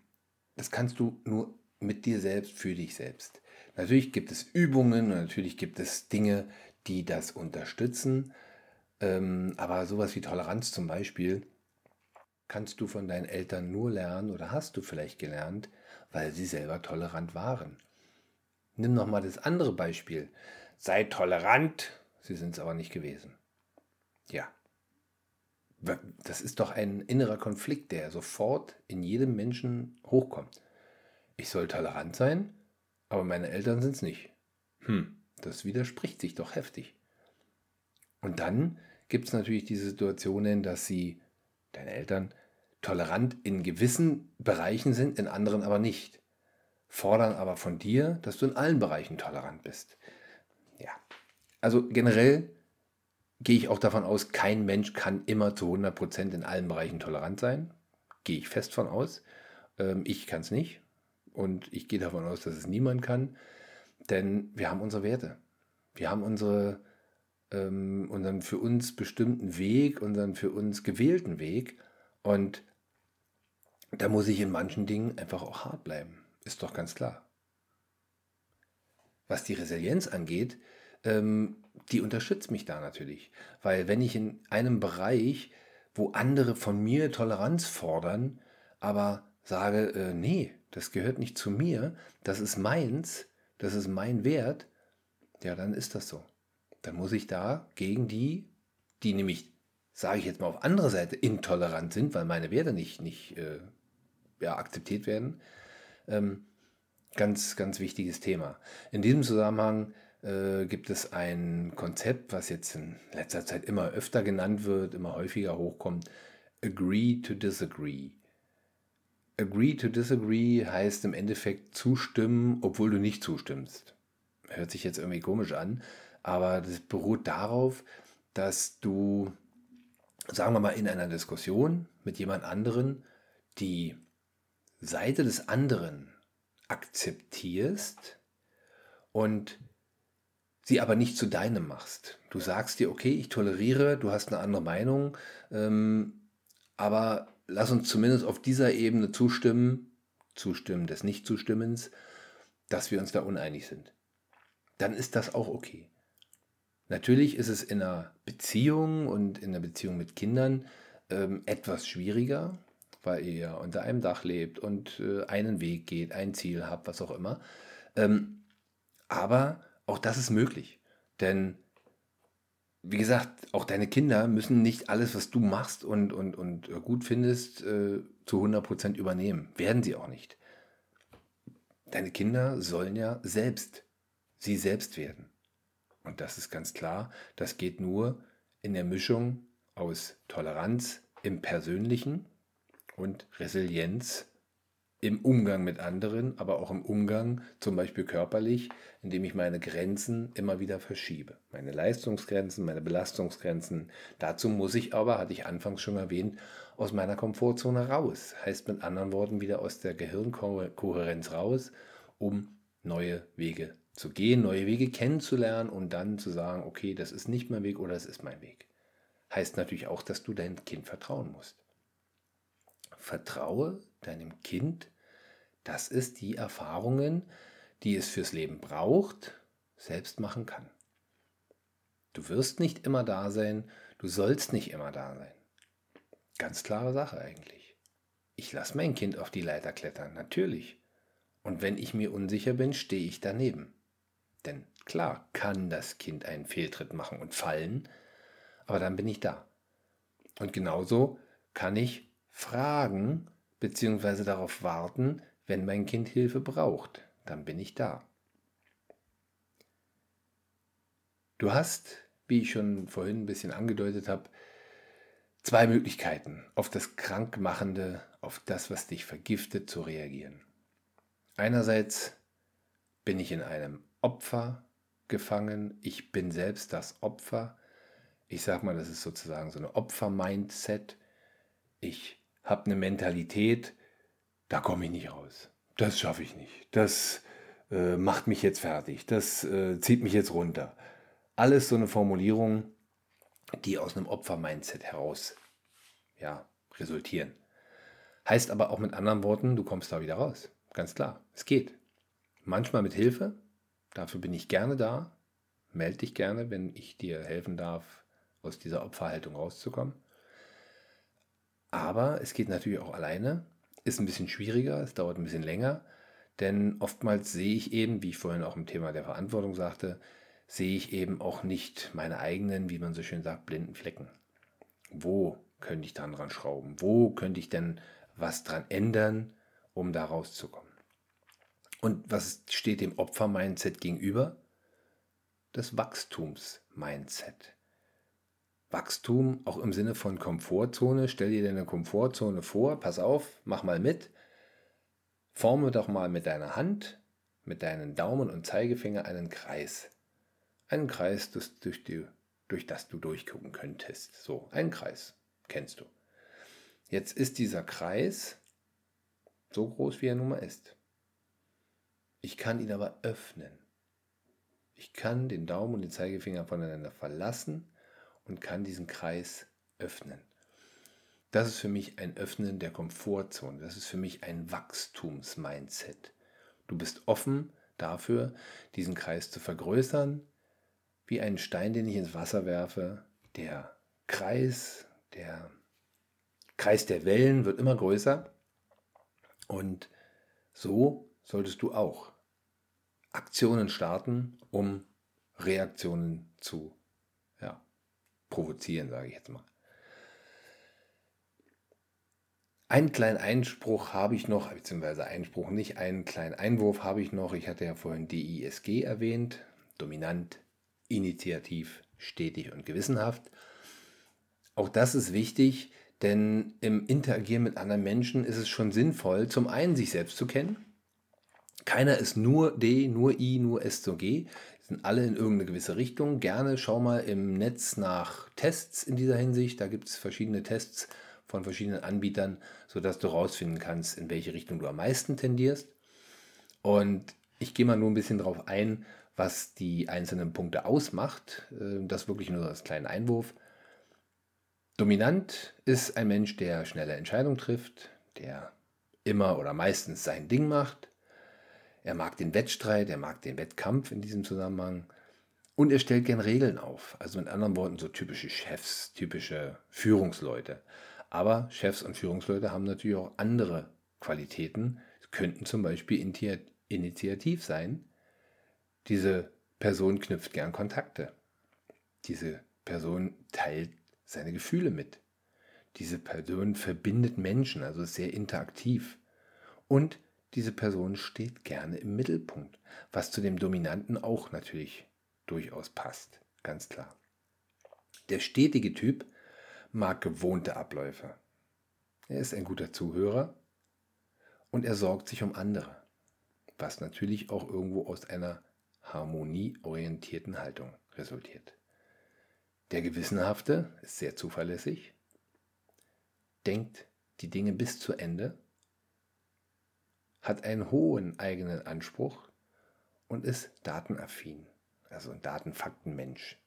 das kannst du nur mit dir selbst, für dich selbst. Natürlich gibt es Übungen und natürlich gibt es Dinge, die das unterstützen. Ähm, aber sowas wie Toleranz zum Beispiel kannst du von deinen Eltern nur lernen oder hast du vielleicht gelernt, weil sie selber tolerant waren. Nimm noch mal das andere Beispiel. Sei tolerant, sie sind es aber nicht gewesen. Ja. Das ist doch ein innerer Konflikt, der sofort in jedem Menschen hochkommt. Ich soll tolerant sein, aber meine Eltern sind es nicht. Hm, das widerspricht sich doch heftig. Und dann gibt es natürlich diese Situationen, dass sie, deine Eltern, tolerant in gewissen Bereichen sind, in anderen aber nicht fordern aber von dir, dass du in allen Bereichen tolerant bist. Ja, also generell gehe ich auch davon aus, kein Mensch kann immer zu 100% in allen Bereichen tolerant sein. Gehe ich fest von aus. Ähm, ich kann es nicht. Und ich gehe davon aus, dass es niemand kann. Denn wir haben unsere Werte. Wir haben unsere, ähm, unseren für uns bestimmten Weg, unseren für uns gewählten Weg. Und da muss ich in manchen Dingen einfach auch hart bleiben. Ist doch ganz klar. Was die Resilienz angeht, ähm, die unterstützt mich da natürlich. Weil wenn ich in einem Bereich, wo andere von mir Toleranz fordern, aber sage, äh, nee, das gehört nicht zu mir, das ist meins, das ist mein Wert, ja, dann ist das so. Dann muss ich da gegen die, die nämlich, sage ich jetzt mal auf andere Seite, intolerant sind, weil meine Werte nicht, nicht äh, ja, akzeptiert werden, ähm, ganz, ganz wichtiges Thema. In diesem Zusammenhang äh, gibt es ein Konzept, was jetzt in letzter Zeit immer öfter genannt wird, immer häufiger hochkommt. Agree to disagree. Agree to disagree heißt im Endeffekt zustimmen, obwohl du nicht zustimmst. Hört sich jetzt irgendwie komisch an, aber das beruht darauf, dass du, sagen wir mal, in einer Diskussion mit jemand anderen die Seite des anderen akzeptierst und sie aber nicht zu deinem machst. Du sagst dir, okay, ich toleriere, du hast eine andere Meinung, ähm, aber lass uns zumindest auf dieser Ebene zustimmen, zustimmen des Nichtzustimmens, dass wir uns da uneinig sind. Dann ist das auch okay. Natürlich ist es in einer Beziehung und in einer Beziehung mit Kindern ähm, etwas schwieriger, weil ihr unter einem Dach lebt und äh, einen Weg geht, ein Ziel habt, was auch immer. Ähm, aber auch das ist möglich. Denn, wie gesagt, auch deine Kinder müssen nicht alles, was du machst und, und, und äh, gut findest, äh, zu 100% übernehmen. Werden sie auch nicht. Deine Kinder sollen ja selbst, sie selbst werden. Und das ist ganz klar, das geht nur in der Mischung aus Toleranz im Persönlichen, und Resilienz im Umgang mit anderen, aber auch im Umgang zum Beispiel körperlich, indem ich meine Grenzen immer wieder verschiebe. Meine Leistungsgrenzen, meine Belastungsgrenzen. Dazu muss ich aber, hatte ich anfangs schon erwähnt, aus meiner Komfortzone raus. Heißt mit anderen Worten wieder aus der Gehirnkohärenz raus, um neue Wege zu gehen, neue Wege kennenzulernen und dann zu sagen, okay, das ist nicht mein Weg oder es ist mein Weg. Heißt natürlich auch, dass du deinem Kind vertrauen musst. Vertraue deinem Kind, dass es die Erfahrungen, die es fürs Leben braucht, selbst machen kann. Du wirst nicht immer da sein, du sollst nicht immer da sein. Ganz klare Sache eigentlich. Ich lasse mein Kind auf die Leiter klettern, natürlich. Und wenn ich mir unsicher bin, stehe ich daneben. Denn klar kann das Kind einen Fehltritt machen und fallen, aber dann bin ich da. Und genauso kann ich fragen bzw. darauf warten, wenn mein Kind Hilfe braucht. Dann bin ich da. Du hast, wie ich schon vorhin ein bisschen angedeutet habe, zwei Möglichkeiten, auf das Krankmachende, auf das, was dich vergiftet, zu reagieren. Einerseits bin ich in einem Opfer gefangen, ich bin selbst das Opfer. Ich sage mal, das ist sozusagen so eine Opfer-Mindset. Ich habe eine Mentalität, da komme ich nicht raus. Das schaffe ich nicht. Das äh, macht mich jetzt fertig. Das äh, zieht mich jetzt runter. Alles so eine Formulierung, die aus einem Opfer-Mindset heraus ja, resultieren. Heißt aber auch mit anderen Worten, du kommst da wieder raus. Ganz klar, es geht. Manchmal mit Hilfe, dafür bin ich gerne da. Meld dich gerne, wenn ich dir helfen darf, aus dieser Opferhaltung rauszukommen. Aber es geht natürlich auch alleine, ist ein bisschen schwieriger, es dauert ein bisschen länger, denn oftmals sehe ich eben, wie ich vorhin auch im Thema der Verantwortung sagte, sehe ich eben auch nicht meine eigenen, wie man so schön sagt, blinden Flecken. Wo könnte ich dran, dran schrauben? Wo könnte ich denn was dran ändern, um da rauszukommen? Und was steht dem Opfer-Mindset gegenüber? Das Wachstums-Mindset. Wachstum auch im Sinne von Komfortzone. Stell dir deine Komfortzone vor, pass auf, mach mal mit. Forme doch mal mit deiner Hand, mit deinen Daumen und Zeigefinger einen Kreis. Einen Kreis, das durch, die, durch das du durchgucken könntest. So, einen Kreis kennst du. Jetzt ist dieser Kreis so groß, wie er nun mal ist. Ich kann ihn aber öffnen. Ich kann den Daumen und den Zeigefinger voneinander verlassen und kann diesen Kreis öffnen. Das ist für mich ein Öffnen der Komfortzone. Das ist für mich ein Wachstumsmindset. Du bist offen dafür, diesen Kreis zu vergrößern, wie einen Stein, den ich ins Wasser werfe. Der Kreis der Kreis der Wellen wird immer größer und so solltest du auch Aktionen starten, um Reaktionen zu ja, provozieren, sage ich jetzt mal. Einen kleinen Einspruch habe ich noch, beziehungsweise Einspruch nicht, einen kleinen Einwurf habe ich noch. Ich hatte ja vorhin DISG erwähnt, dominant, initiativ, stetig und gewissenhaft. Auch das ist wichtig, denn im Interagieren mit anderen Menschen ist es schon sinnvoll, zum einen sich selbst zu kennen. Keiner ist nur D, nur I, nur S zu G. Sind alle in irgendeine gewisse Richtung. Gerne schau mal im Netz nach Tests in dieser Hinsicht. Da gibt es verschiedene Tests von verschiedenen Anbietern, sodass du herausfinden kannst, in welche Richtung du am meisten tendierst. Und ich gehe mal nur ein bisschen darauf ein, was die einzelnen Punkte ausmacht. Äh, das wirklich nur als kleinen Einwurf. Dominant ist ein Mensch, der schnelle Entscheidungen trifft, der immer oder meistens sein Ding macht. Er mag den Wettstreit, er mag den Wettkampf in diesem Zusammenhang. Und er stellt gern Regeln auf. Also mit anderen Worten so typische Chefs, typische Führungsleute. Aber Chefs und Führungsleute haben natürlich auch andere Qualitäten. Es könnten zum Beispiel initiativ sein. Diese Person knüpft gern Kontakte. Diese Person teilt seine Gefühle mit. Diese Person verbindet Menschen, also sehr interaktiv. Und diese Person steht gerne im Mittelpunkt, was zu dem Dominanten auch natürlich durchaus passt, ganz klar. Der stetige Typ mag gewohnte Abläufe. Er ist ein guter Zuhörer und er sorgt sich um andere, was natürlich auch irgendwo aus einer harmonieorientierten Haltung resultiert. Der Gewissenhafte ist sehr zuverlässig, denkt die Dinge bis zu Ende, hat einen hohen eigenen Anspruch und ist datenaffin, also ein Datenfaktenmensch.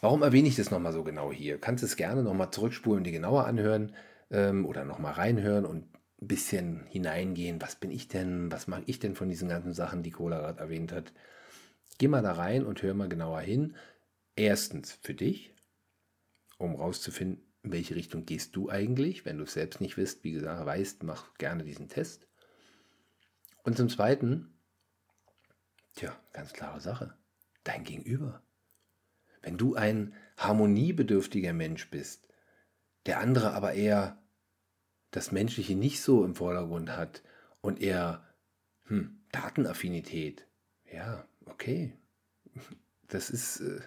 Warum erwähne ich das nochmal so genau hier? Kannst es gerne nochmal zurückspulen und die genauer anhören ähm, oder nochmal reinhören und ein bisschen hineingehen. Was bin ich denn? Was mag ich denn von diesen ganzen Sachen, die Cola gerade erwähnt hat? Geh mal da rein und hör mal genauer hin. Erstens für dich, um rauszufinden, in welche Richtung gehst du eigentlich. Wenn du es selbst nicht wisst, wie gesagt, weißt, mach gerne diesen Test. Und zum Zweiten, tja, ganz klare Sache, dein Gegenüber. Wenn du ein harmoniebedürftiger Mensch bist, der andere aber eher das Menschliche nicht so im Vordergrund hat und eher hm, Datenaffinität, ja, okay, das ist, äh,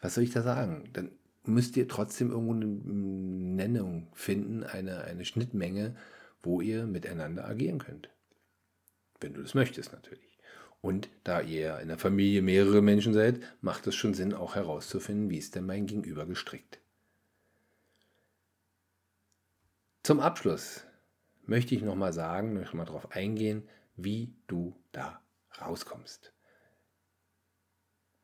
was soll ich da sagen? Dann müsst ihr trotzdem irgendwo eine Nennung finden, eine, eine Schnittmenge, wo ihr miteinander agieren könnt. Wenn du das möchtest natürlich. Und da ihr in der Familie mehrere Menschen seid, macht es schon Sinn, auch herauszufinden, wie ist denn mein Gegenüber gestrickt. Zum Abschluss möchte ich nochmal sagen, möchte mal darauf eingehen, wie du da rauskommst.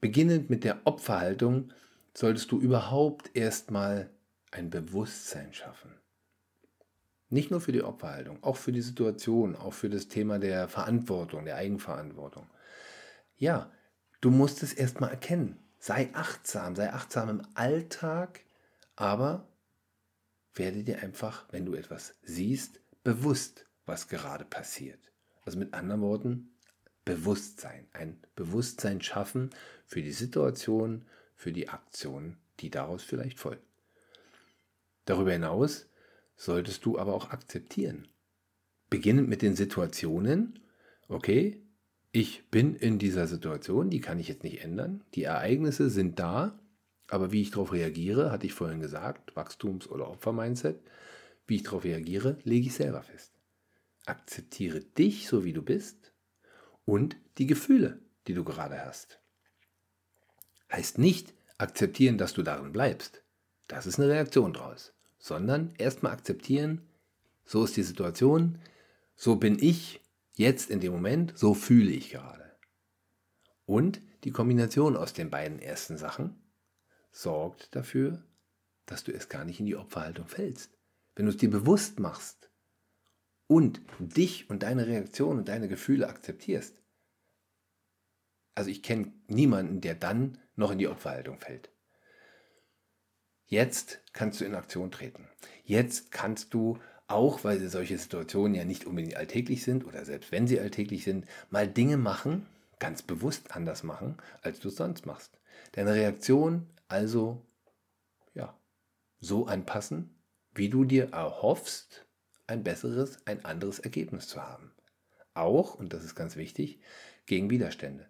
Beginnend mit der Opferhaltung solltest du überhaupt erstmal ein Bewusstsein schaffen. Nicht nur für die Opferhaltung, auch für die Situation, auch für das Thema der Verantwortung, der Eigenverantwortung. Ja, du musst es erstmal erkennen. Sei achtsam, sei achtsam im Alltag, aber werde dir einfach, wenn du etwas siehst, bewusst, was gerade passiert. Also mit anderen Worten, Bewusstsein. Ein Bewusstsein schaffen für die Situation, für die Aktion, die daraus vielleicht folgt. Darüber hinaus solltest du aber auch akzeptieren. Beginnend mit den Situationen, okay, ich bin in dieser Situation, die kann ich jetzt nicht ändern, die Ereignisse sind da, aber wie ich darauf reagiere, hatte ich vorhin gesagt, Wachstums- oder Opfer-Mindset, wie ich darauf reagiere, lege ich selber fest. Akzeptiere dich so, wie du bist und die Gefühle, die du gerade hast. Heißt nicht akzeptieren, dass du darin bleibst. Das ist eine Reaktion draus sondern erstmal akzeptieren, so ist die Situation, so bin ich jetzt in dem Moment, so fühle ich gerade. Und die Kombination aus den beiden ersten Sachen sorgt dafür, dass du erst gar nicht in die Opferhaltung fällst. Wenn du es dir bewusst machst und dich und deine Reaktion und deine Gefühle akzeptierst. Also ich kenne niemanden, der dann noch in die Opferhaltung fällt. Jetzt kannst du in Aktion treten. Jetzt kannst du auch, weil solche Situationen ja nicht unbedingt alltäglich sind oder selbst wenn sie alltäglich sind, mal Dinge machen, ganz bewusst anders machen, als du es sonst machst. Deine Reaktion also, ja, so anpassen, wie du dir erhoffst, ein besseres, ein anderes Ergebnis zu haben. Auch, und das ist ganz wichtig, gegen Widerstände.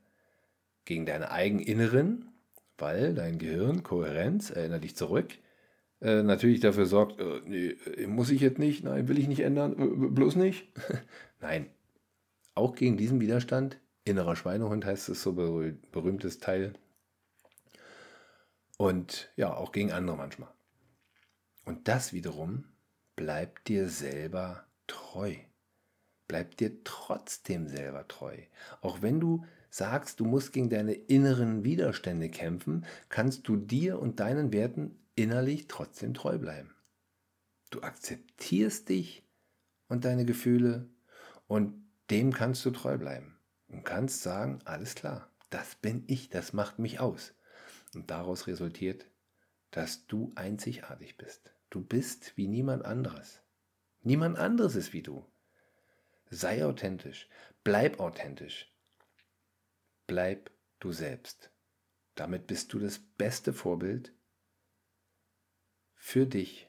Gegen deine eigenen inneren weil dein Gehirn, Kohärenz, erinnere dich zurück, äh, natürlich dafür sorgt, äh, nee, äh, muss ich jetzt nicht, nein, will ich nicht ändern, bloß nicht. nein, auch gegen diesen Widerstand, innerer Schweinehund heißt es so berüh berühmtes Teil, und ja, auch gegen andere manchmal. Und das wiederum bleibt dir selber treu. Bleibt dir trotzdem selber treu. Auch wenn du sagst, du musst gegen deine inneren Widerstände kämpfen, kannst du dir und deinen Werten innerlich trotzdem treu bleiben. Du akzeptierst dich und deine Gefühle und dem kannst du treu bleiben und kannst sagen, alles klar, das bin ich, das macht mich aus. Und daraus resultiert, dass du einzigartig bist. Du bist wie niemand anderes. Niemand anderes ist wie du. Sei authentisch, bleib authentisch, bleib du selbst. Damit bist du das beste Vorbild für dich,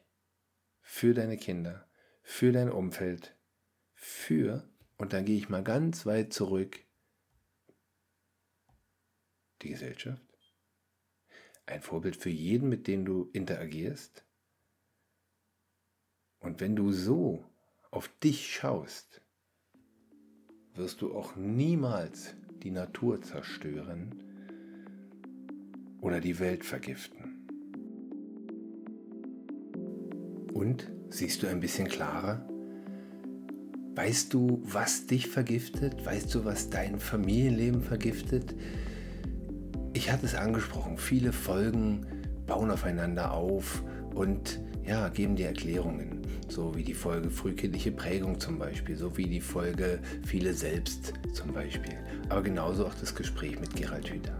für deine Kinder, für dein Umfeld, für, und dann gehe ich mal ganz weit zurück, die Gesellschaft. Ein Vorbild für jeden, mit dem du interagierst. Und wenn du so auf dich schaust, wirst du auch niemals die Natur zerstören oder die Welt vergiften. Und siehst du ein bisschen klarer? Weißt du, was dich vergiftet? Weißt du, was dein Familienleben vergiftet? Ich hatte es angesprochen, viele Folgen bauen aufeinander auf und ja, geben dir Erklärungen. So wie die Folge frühkindliche Prägung zum Beispiel, so wie die Folge viele selbst zum Beispiel. Aber genauso auch das Gespräch mit Gerald Hüther.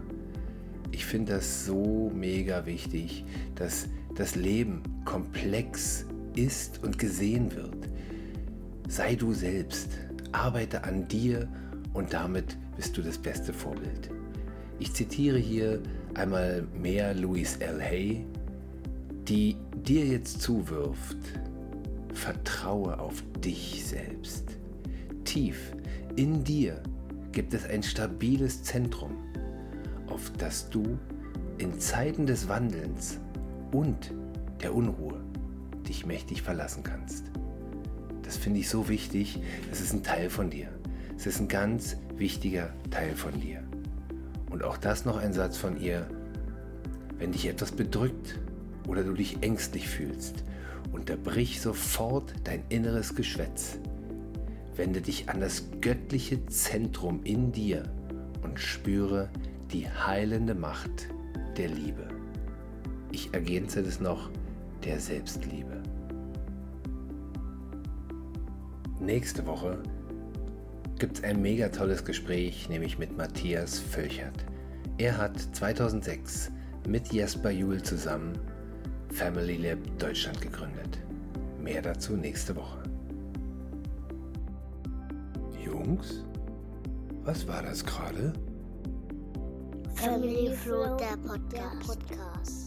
Ich finde das so mega wichtig, dass das Leben komplex ist und gesehen wird. Sei du selbst, arbeite an dir und damit bist du das beste Vorbild. Ich zitiere hier einmal mehr Louise L. Hay, die dir jetzt zuwirft, vertraue auf dich selbst. Tief in dir gibt es ein stabiles Zentrum, auf das du in Zeiten des Wandelns und der Unruhe dich mächtig verlassen kannst. Das finde ich so wichtig. Das ist ein Teil von dir. Es ist ein ganz wichtiger Teil von dir. Und auch das noch ein Satz von ihr. Wenn dich etwas bedrückt oder du dich ängstlich fühlst, unterbrich sofort dein inneres Geschwätz. Wende dich an das göttliche Zentrum in dir und spüre die heilende Macht der Liebe. Ich ergänze das noch der Selbstliebe. Nächste Woche gibt es ein mega tolles Gespräch, nämlich mit Matthias Völchert. Er hat 2006 mit Jesper Juhl zusammen Family Lab Deutschland gegründet. Mehr dazu nächste Woche. Jungs, was war das gerade? Family Flow, der Podcast.